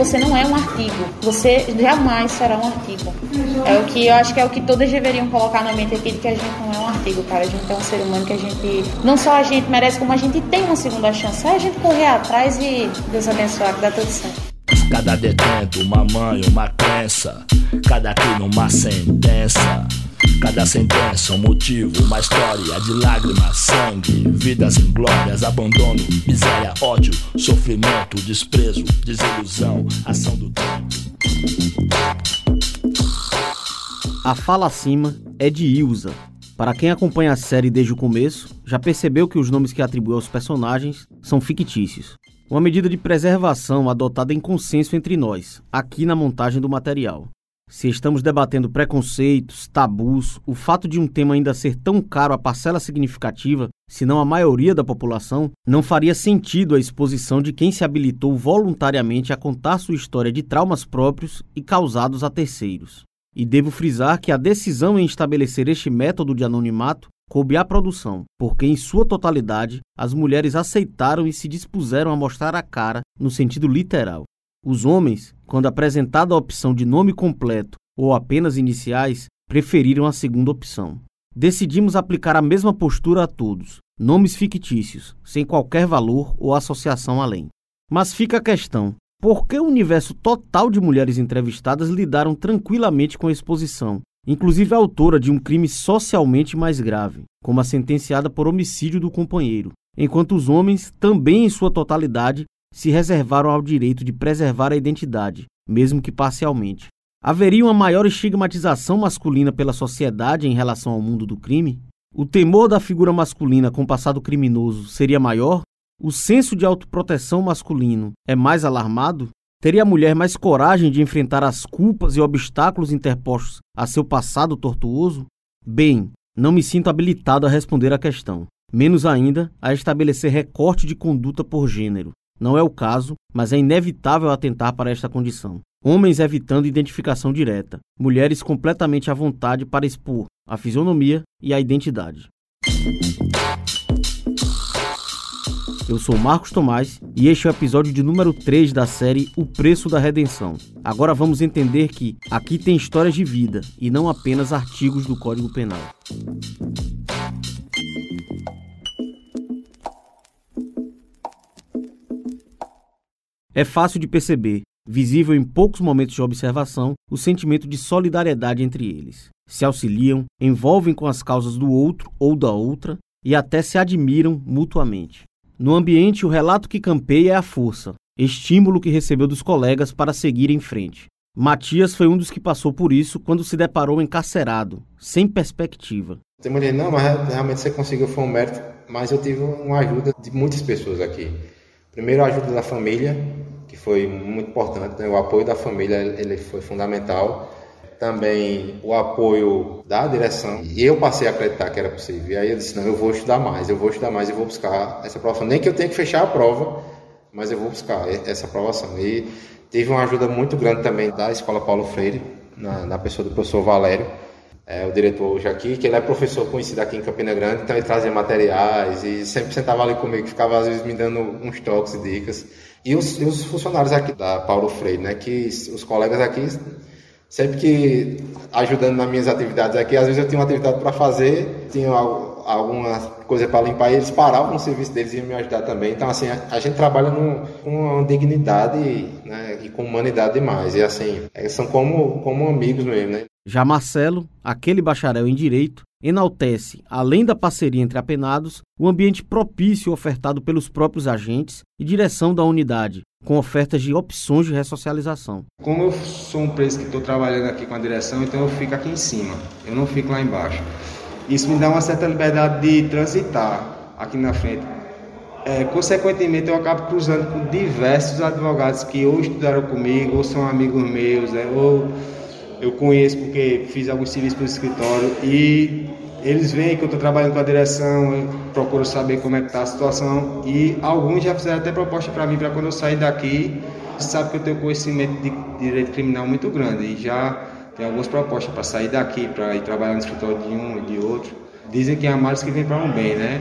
Você não é um artigo. Você jamais será um artigo. É o que eu acho que é o que todas deveriam colocar na mente aqui que a gente não é um artigo, cara. A gente é um ser humano que a gente. Não só a gente merece, como a gente tem uma segunda chance. É a gente correr atrás e Deus abençoar, que dá tudo certo. Cada detento, uma mãe, uma crença. Cada crime, uma sentença. Cada sentença, um motivo, uma história de lágrimas, sangue, vidas inglórias, abandono, miséria, ódio, sofrimento, desprezo, desilusão, ação do tempo. A fala acima é de Ilza. Para quem acompanha a série desde o começo, já percebeu que os nomes que atribui aos personagens são fictícios. Uma medida de preservação adotada em consenso entre nós, aqui na montagem do material. Se estamos debatendo preconceitos, tabus, o fato de um tema ainda ser tão caro a parcela significativa, se não a maioria da população, não faria sentido a exposição de quem se habilitou voluntariamente a contar sua história de traumas próprios e causados a terceiros. E devo frisar que a decisão em estabelecer este método de anonimato coube à produção, porque em sua totalidade as mulheres aceitaram e se dispuseram a mostrar a cara no sentido literal. Os homens, quando apresentada a opção de nome completo ou apenas iniciais, preferiram a segunda opção. Decidimos aplicar a mesma postura a todos, nomes fictícios, sem qualquer valor ou associação além. Mas fica a questão: por que o universo total de mulheres entrevistadas lidaram tranquilamente com a exposição, inclusive a autora de um crime socialmente mais grave, como a sentenciada por homicídio do companheiro, enquanto os homens, também em sua totalidade, se reservaram ao direito de preservar a identidade, mesmo que parcialmente. Haveria uma maior estigmatização masculina pela sociedade em relação ao mundo do crime? O temor da figura masculina com passado criminoso seria maior? O senso de autoproteção masculino é mais alarmado? Teria a mulher mais coragem de enfrentar as culpas e obstáculos interpostos a seu passado tortuoso? Bem, não me sinto habilitado a responder a questão, menos ainda a estabelecer recorte de conduta por gênero. Não é o caso, mas é inevitável atentar para esta condição. Homens evitando identificação direta, mulheres completamente à vontade para expor a fisionomia e a identidade. Eu sou Marcos Tomás e este é o episódio de número 3 da série O Preço da Redenção. Agora vamos entender que aqui tem histórias de vida e não apenas artigos do Código Penal. É fácil de perceber, visível em poucos momentos de observação, o sentimento de solidariedade entre eles. Se auxiliam, envolvem com as causas do outro ou da outra e até se admiram mutuamente. No ambiente, o relato que campeia é a força, estímulo que recebeu dos colegas para seguir em frente. Matias foi um dos que passou por isso quando se deparou encarcerado, sem perspectiva. Tem mulher, não, mas realmente você conseguiu foi um mérito, mas eu tive uma ajuda de muitas pessoas aqui. Primeiro, a ajuda da família, que foi muito importante, né? o apoio da família ele foi fundamental. Também o apoio da direção. E eu passei a acreditar que era possível. E aí eu disse: não, eu vou estudar mais, eu vou estudar mais e vou buscar essa aprovação. Nem que eu tenha que fechar a prova, mas eu vou buscar essa aprovação. E tive uma ajuda muito grande também da Escola Paulo Freire, na, na pessoa do professor Valério é, o diretor hoje aqui, que ele é professor conhecido aqui em Campina Grande, então ele trazia materiais e sempre sentava ali comigo, ficava às vezes me dando uns toques e dicas. E os, e os funcionários aqui da Paulo Freire, né, que os colegas aqui, sempre que ajudando nas minhas atividades aqui, às vezes eu tinha uma atividade para fazer, tinha alguma coisa para limpar eles paravam no serviço deles e iam me ajudar também. Então, assim, a, a gente trabalha num, com uma dignidade né, e com humanidade demais. E, assim, é, são como, como amigos mesmo, né? Já Marcelo, aquele bacharel em direito, enaltece, além da parceria entre apenados, o ambiente propício ofertado pelos próprios agentes e direção da unidade, com ofertas de opções de ressocialização. Como eu sou um preso que estou trabalhando aqui com a direção, então eu fico aqui em cima, eu não fico lá embaixo. Isso me dá uma certa liberdade de transitar aqui na frente. É, consequentemente, eu acabo cruzando com diversos advogados que ou estudaram comigo, ou são amigos meus, né, ou eu conheço porque fiz alguns serviços no escritório e eles veem que eu estou trabalhando com a direção, procuro saber como é que está a situação e alguns já fizeram até proposta para mim para quando eu sair daqui, sabe que eu tenho conhecimento de direito criminal muito grande e já tem algumas propostas para sair daqui, para ir trabalhar no escritório de um e de outro. Dizem que é mais que vem para um bem, né?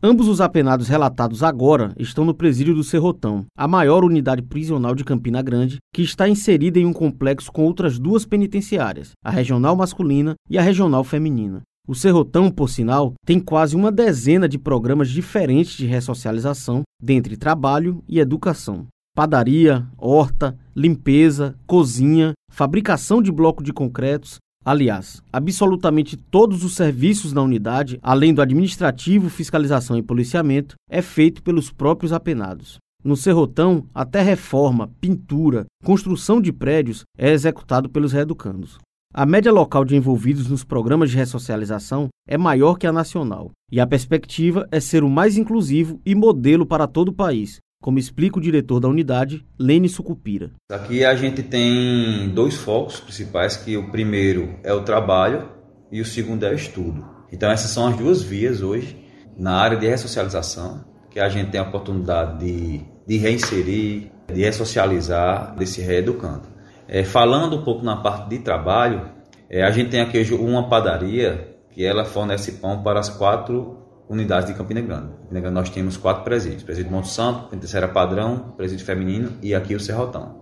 Ambos os apenados relatados agora estão no presídio do Serrotão, a maior unidade prisional de Campina Grande, que está inserida em um complexo com outras duas penitenciárias, a regional masculina e a regional feminina. O Serrotão, por sinal, tem quase uma dezena de programas diferentes de ressocialização, dentre trabalho e educação. Padaria, horta, limpeza, cozinha, fabricação de bloco de concretos, Aliás, absolutamente todos os serviços na unidade, além do administrativo, fiscalização e policiamento, é feito pelos próprios apenados. No Serrotão, até reforma, pintura, construção de prédios é executado pelos reeducandos. A média local de envolvidos nos programas de ressocialização é maior que a nacional, e a perspectiva é ser o mais inclusivo e modelo para todo o país, como explica o diretor da unidade, Lene Sucupira. Aqui a gente tem dois focos principais, que o primeiro é o trabalho e o segundo é o estudo. Então essas são as duas vias hoje na área de ressocialização, que a gente tem a oportunidade de, de reinserir, de ressocializar, de se reeducando. É, falando um pouco na parte de trabalho, é, a gente tem aqui uma padaria que ela fornece pão para as quatro unidades de Campina Grande. Campina Grande nós temos quatro presídios: presídio Monte Santo, Penitenciária Padrão, presídio feminino e aqui o Serrotão.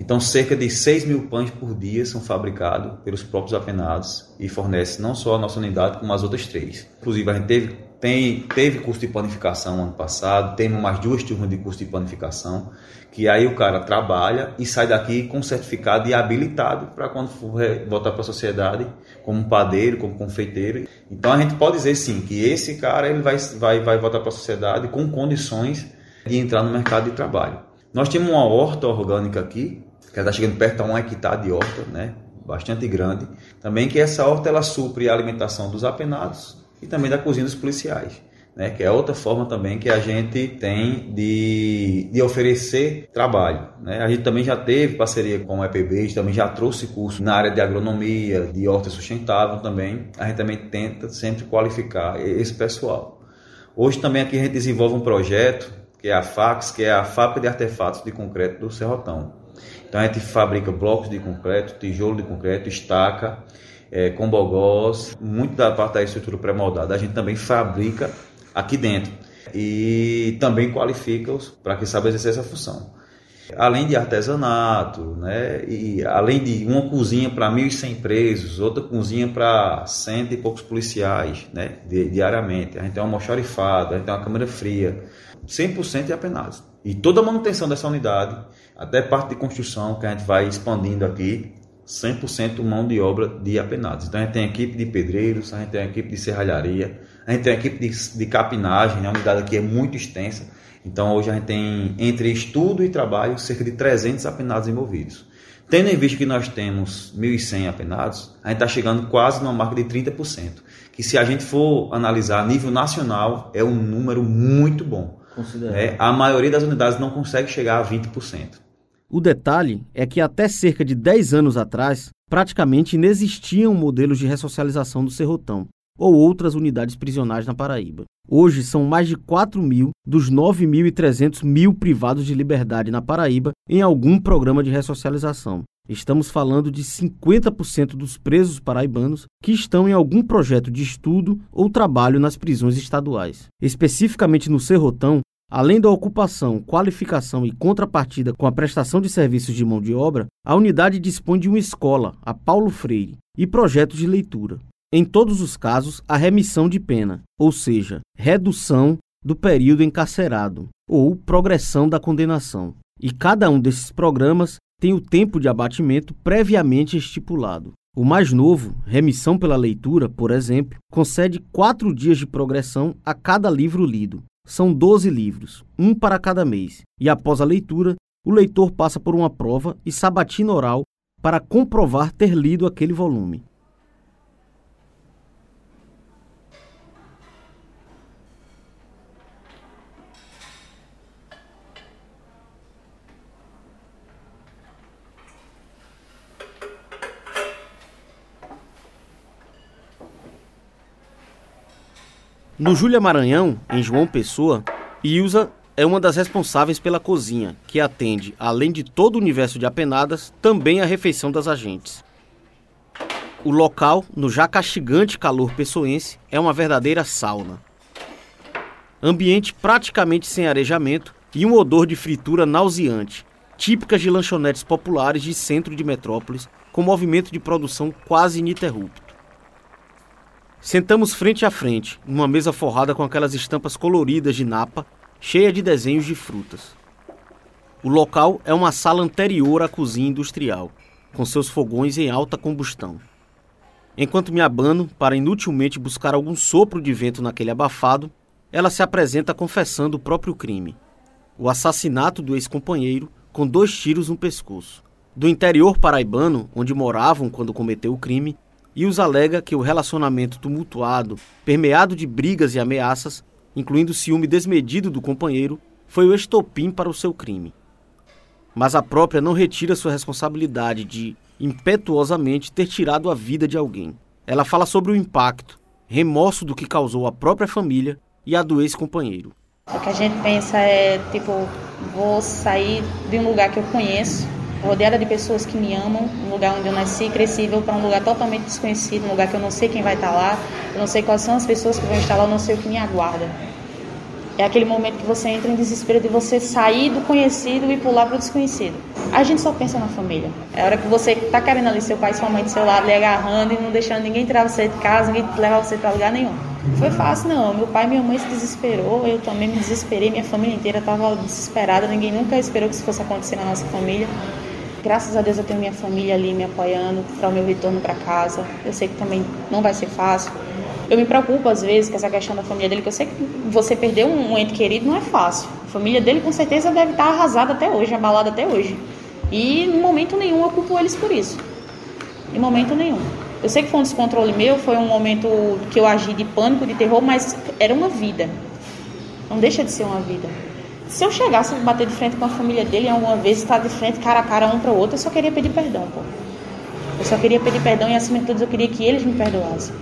Então, cerca de 6 mil pães por dia são fabricados pelos próprios apenados e fornece não só a nossa unidade, como as outras três. Inclusive, a gente teve tem, teve curso de panificação ano passado, temos mais duas turmas de curso de panificação, que aí o cara trabalha e sai daqui com certificado e habilitado para quando for voltar para a sociedade, como padeiro, como confeiteiro. Então a gente pode dizer sim que esse cara ele vai, vai, vai voltar para a sociedade com condições de entrar no mercado de trabalho. Nós temos uma horta orgânica aqui, que está chegando perto a um hectare de horta, né? bastante grande. Também que essa horta ela supre a alimentação dos apenados, e também da cozinha dos policiais. Né, que é outra forma também que a gente tem de, de oferecer trabalho. Né? A gente também já teve parceria com o EPB, também já trouxe curso na área de agronomia, de horta sustentável também. A gente também tenta sempre qualificar esse pessoal. Hoje também aqui a gente desenvolve um projeto que é a FAX, que é a Fábrica de Artefatos de Concreto do Serrotão. Então a gente fabrica blocos de concreto, tijolo de concreto, estaca é, com bogós, muito da parte da estrutura pré-moldada a gente também fabrica aqui dentro e também qualifica-os para que saibam exercer essa função. Além de artesanato, né, e além de uma cozinha para 1.100 presos, outra cozinha para cento e poucos policiais né, diariamente, a gente tem uma almoxarifada, a gente tem uma câmera fria, 100% de apenados. E toda a manutenção dessa unidade, até parte de construção que a gente vai expandindo aqui, 100% mão de obra de apenados. Então a gente tem equipe de pedreiros, a gente tem equipe de serralharia, a gente tem equipe de, de capinagem, né? a unidade aqui é muito extensa. Então hoje a gente tem entre estudo e trabalho cerca de 300 apenados envolvidos. Tendo em vista que nós temos 1.100 apenados, a gente está chegando quase numa marca de 30%, que se a gente for analisar a nível nacional é um número muito bom. Né? A maioria das unidades não consegue chegar a 20%. O detalhe é que até cerca de 10 anos atrás, praticamente inexistiam modelos de ressocialização do Serrotão ou outras unidades prisionais na Paraíba. Hoje são mais de 4 mil dos 9.300 mil privados de liberdade na Paraíba em algum programa de ressocialização. Estamos falando de 50% dos presos paraibanos que estão em algum projeto de estudo ou trabalho nas prisões estaduais. Especificamente no Serrotão, Além da ocupação, qualificação e contrapartida com a prestação de serviços de mão de obra, a unidade dispõe de uma escola, a Paulo Freire, e projetos de leitura. Em todos os casos, a remissão de pena, ou seja, redução do período encarcerado ou progressão da condenação. E cada um desses programas tem o tempo de abatimento previamente estipulado. O mais novo, remissão pela leitura, por exemplo, concede quatro dias de progressão a cada livro lido. São 12 livros, um para cada mês, e após a leitura, o leitor passa por uma prova e sabatina oral para comprovar ter lido aquele volume. No Júlia Maranhão, em João Pessoa, Ilza é uma das responsáveis pela cozinha, que atende, além de todo o universo de apenadas, também a refeição das agentes. O local, no já castigante calor pessoense, é uma verdadeira sauna. ambiente praticamente sem arejamento e um odor de fritura nauseante, típicas de lanchonetes populares de centro de metrópoles, com movimento de produção quase ininterrupto. Sentamos frente a frente, numa mesa forrada com aquelas estampas coloridas de napa, cheia de desenhos de frutas. O local é uma sala anterior à cozinha industrial, com seus fogões em alta combustão. Enquanto me abano para inutilmente buscar algum sopro de vento naquele abafado, ela se apresenta confessando o próprio crime: o assassinato do ex-companheiro com dois tiros no pescoço. Do interior paraibano, onde moravam quando cometeu o crime, e os alega que o relacionamento tumultuado, permeado de brigas e ameaças, incluindo o ciúme desmedido do companheiro, foi o estopim para o seu crime. Mas a própria não retira sua responsabilidade de, impetuosamente, ter tirado a vida de alguém. Ela fala sobre o impacto, remorso do que causou à própria família e a do ex-companheiro. O que a gente pensa é, tipo, vou sair de um lugar que eu conheço, rodeada de pessoas que me amam, um lugar onde eu nasci e cresci, vou para um lugar totalmente desconhecido, um lugar que eu não sei quem vai estar lá, eu não sei quais são as pessoas que vão estar lá, eu não sei o que me aguarda. É aquele momento que você entra em desespero de você sair do conhecido e pular para o desconhecido. A gente só pensa na família. É a hora que você está querendo ali seu pai sua mãe do seu lado, lhe agarrando e não deixando ninguém tirar você de casa, ninguém levar você para lugar nenhum. Foi fácil, não. Meu pai e minha mãe se desesperou, eu também me desesperei, minha família inteira estava desesperada, ninguém nunca esperou que isso fosse acontecer na nossa família. Graças a Deus eu tenho minha família ali me apoiando para o meu retorno para casa. Eu sei que também não vai ser fácil. Eu me preocupo às vezes com essa questão da família dele, que eu sei que você perder um ente querido não é fácil. A família dele com certeza deve estar arrasada até hoje, abalada até hoje. E em momento nenhum eu culpo eles por isso. Em momento nenhum. Eu sei que foi um descontrole meu, foi um momento que eu agi de pânico, de terror, mas era uma vida. Não deixa de ser uma vida. Se eu chegasse a bater de frente com a família dele alguma vez, estar de frente cara a cara um para o outro, eu só queria pedir perdão, pô. Eu só queria pedir perdão e acima de tudo eu queria que eles me perdoassem.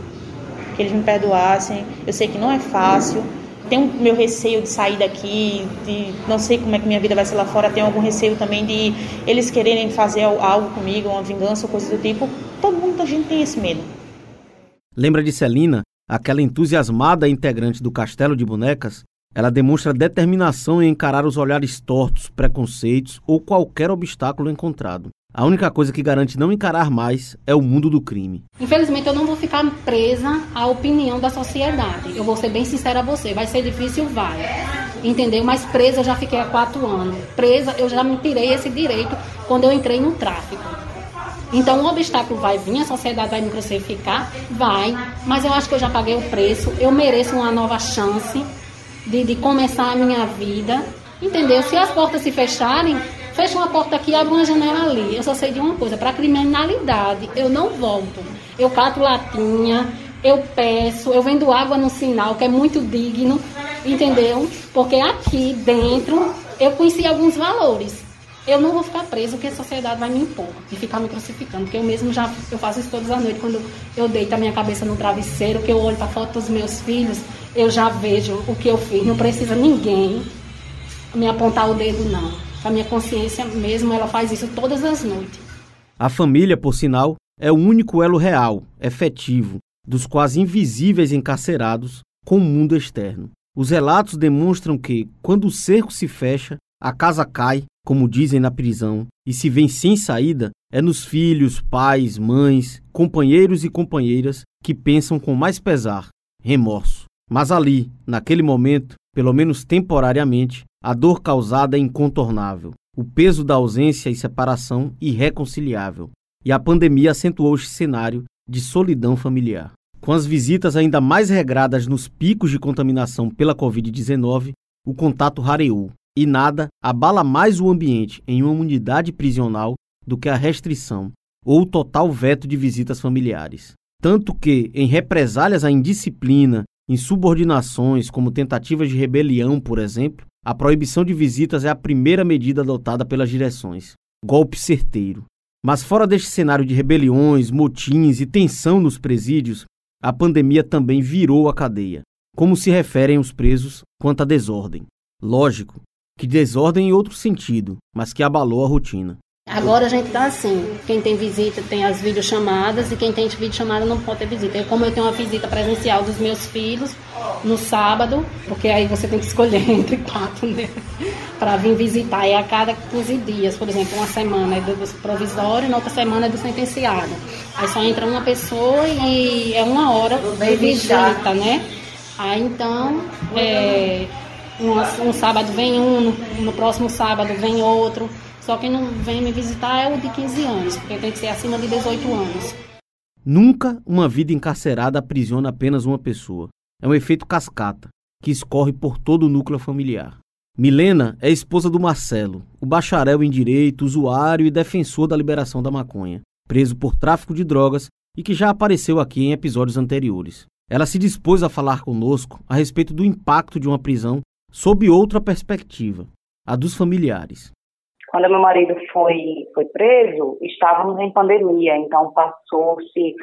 Que eles me perdoassem. Eu sei que não é fácil. Tenho meu receio de sair daqui, de não sei como é que minha vida vai ser lá fora. Tenho algum receio também de eles quererem fazer algo comigo, uma vingança ou coisa do tipo. Todo mundo, a gente tem esse medo. Lembra de Celina, aquela entusiasmada integrante do Castelo de Bonecas, ela demonstra determinação em encarar os olhares tortos, preconceitos ou qualquer obstáculo encontrado. A única coisa que garante não encarar mais é o mundo do crime. Infelizmente, eu não vou ficar presa à opinião da sociedade. Eu vou ser bem sincera a você. Vai ser difícil, vai. Entendeu? Mas presa eu já fiquei há quatro anos. Presa eu já me tirei esse direito quando eu entrei no tráfico. Então, o obstáculo vai vir, a sociedade vai me crucificar? Vai. Mas eu acho que eu já paguei o preço. Eu mereço uma nova chance de, de começar a minha vida. Entendeu? Se as portas se fecharem, fecha uma porta aqui, abre uma janela ali. Eu só sei de uma coisa, para criminalidade, eu não volto. Eu cato latinha, eu peço, eu vendo água no sinal, que é muito digno, entendeu? Porque aqui dentro eu conheci alguns valores. Eu não vou ficar preso porque a sociedade vai me impor e ficar me crucificando. Porque eu mesmo já eu faço isso todas as noites quando eu deito a minha cabeça no travesseiro, que eu olho para foto dos meus filhos, eu já vejo o que eu fiz. Não precisa ninguém me apontar o dedo, não. A minha consciência mesmo, ela faz isso todas as noites. A família, por sinal, é o único elo real, efetivo, dos quase invisíveis encarcerados com o mundo externo. Os relatos demonstram que, quando o cerco se fecha, a casa cai, como dizem na prisão, e se vem sem saída, é nos filhos, pais, mães, companheiros e companheiras que pensam com mais pesar, remorso. Mas ali, naquele momento, pelo menos temporariamente, a dor causada é incontornável, o peso da ausência e separação irreconciliável. E a pandemia acentuou esse cenário de solidão familiar. Com as visitas ainda mais regradas nos picos de contaminação pela Covid-19, o contato rareou, e nada abala mais o ambiente em uma unidade prisional do que a restrição ou o total veto de visitas familiares. Tanto que, em represálias à indisciplina Insubordinações, como tentativas de rebelião, por exemplo, a proibição de visitas é a primeira medida adotada pelas direções. Golpe certeiro. Mas fora deste cenário de rebeliões, motins e tensão nos presídios, a pandemia também virou a cadeia. Como se referem os presos quanto à desordem. Lógico que desordem em outro sentido, mas que abalou a rotina. Agora a gente tá assim, quem tem visita tem as videochamadas e quem tem videochamada não pode ter visita. como eu tenho uma visita presencial dos meus filhos no sábado, porque aí você tem que escolher entre quatro né, para vir visitar. E a cada 15 dias, por exemplo, uma semana é do provisório e na outra semana é do sentenciado. Aí só entra uma pessoa e é uma hora de visita, né? Aí então, é, um, um sábado vem um, no, no próximo sábado vem outro. Só quem não vem me visitar é o de 15 anos, porque tem que ser acima de 18 anos. Nunca uma vida encarcerada aprisiona apenas uma pessoa. É um efeito cascata, que escorre por todo o núcleo familiar. Milena é esposa do Marcelo, o bacharel em direito, usuário e defensor da liberação da maconha, preso por tráfico de drogas e que já apareceu aqui em episódios anteriores. Ela se dispôs a falar conosco a respeito do impacto de uma prisão sob outra perspectiva, a dos familiares. Quando meu marido foi, foi preso, estávamos em pandemia, então passou-se,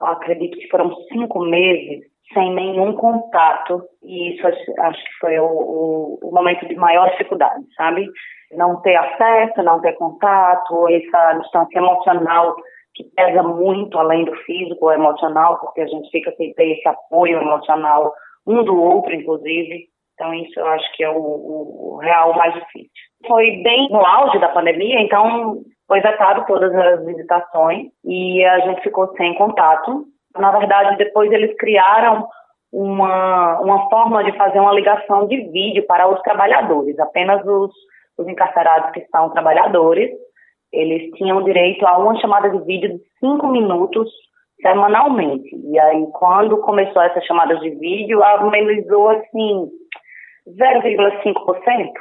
acredito que foram cinco meses sem nenhum contato, e isso acho que foi o, o, o momento de maior dificuldade, sabe? Não ter acesso, não ter contato, essa distância emocional que pesa muito além do físico emocional, porque a gente fica sem ter esse apoio emocional um do outro, inclusive. Então, isso eu acho que é o, o real mais difícil. Foi bem no auge da pandemia, então foi vetado todas as visitações e a gente ficou sem contato. Na verdade, depois eles criaram uma, uma forma de fazer uma ligação de vídeo para os trabalhadores. Apenas os, os encarcerados que são trabalhadores, eles tinham direito a uma chamada de vídeo de cinco minutos semanalmente. E aí, quando começou essas chamadas de vídeo, amenizou, assim, 0,5%.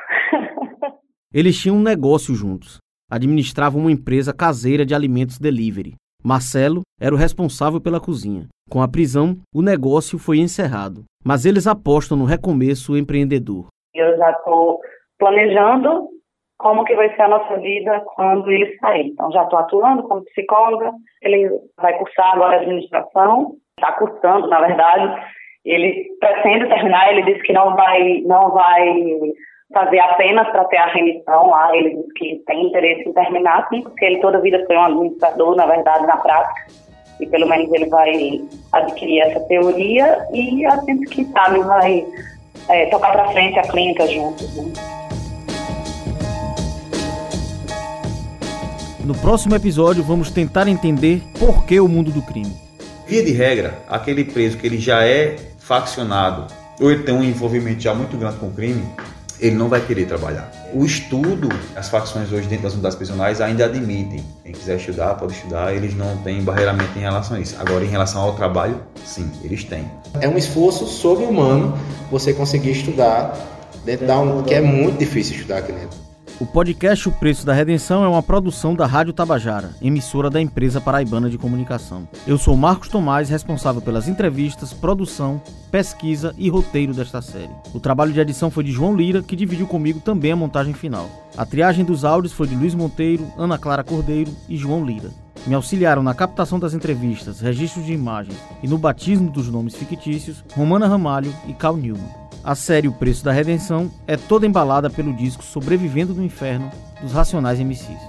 Eles tinham um negócio juntos. Administravam uma empresa caseira de alimentos delivery. Marcelo era o responsável pela cozinha. Com a prisão, o negócio foi encerrado. Mas eles apostam no recomeço empreendedor. Eu já estou planejando como que vai ser a nossa vida quando ele sair. Então, já estou atuando como psicóloga. Ele vai cursar agora administração. Está cursando, na verdade. Ele pretende terminar. Ele disse que não vai, não vai fazer apenas para ter a remissão lá. Ele disse que tem interesse em terminar, sim, porque ele toda a vida foi um administrador, na verdade, na prática. E pelo menos ele vai adquirir essa teoria e a gente, que sabe, vai é, tocar para frente a clínica juntos. Né? No próximo episódio, vamos tentar entender por que o mundo do crime. Via de regra, aquele preso que ele já é faccionado ou ele tem um envolvimento já muito grande com o crime, ele não vai querer trabalhar. O estudo, as facções hoje dentro das unidades prisionais ainda admitem. Quem quiser estudar, pode estudar, eles não têm barreiramento em relação a isso. Agora, em relação ao trabalho, sim, eles têm. É um esforço sobre-humano você conseguir estudar dentro da um, que é muito difícil estudar aqui dentro. O podcast O Preço da Redenção é uma produção da Rádio Tabajara, emissora da empresa paraibana de comunicação. Eu sou Marcos Tomás, responsável pelas entrevistas, produção, pesquisa e roteiro desta série. O trabalho de edição foi de João Lira, que dividiu comigo também a montagem final. A triagem dos áudios foi de Luiz Monteiro, Ana Clara Cordeiro e João Lira. Me auxiliaram na captação das entrevistas, registros de imagens e no batismo dos nomes fictícios Romana Ramalho e Cal Newman. A série O Preço da Redenção é toda embalada pelo disco Sobrevivendo no Inferno dos Racionais MCs.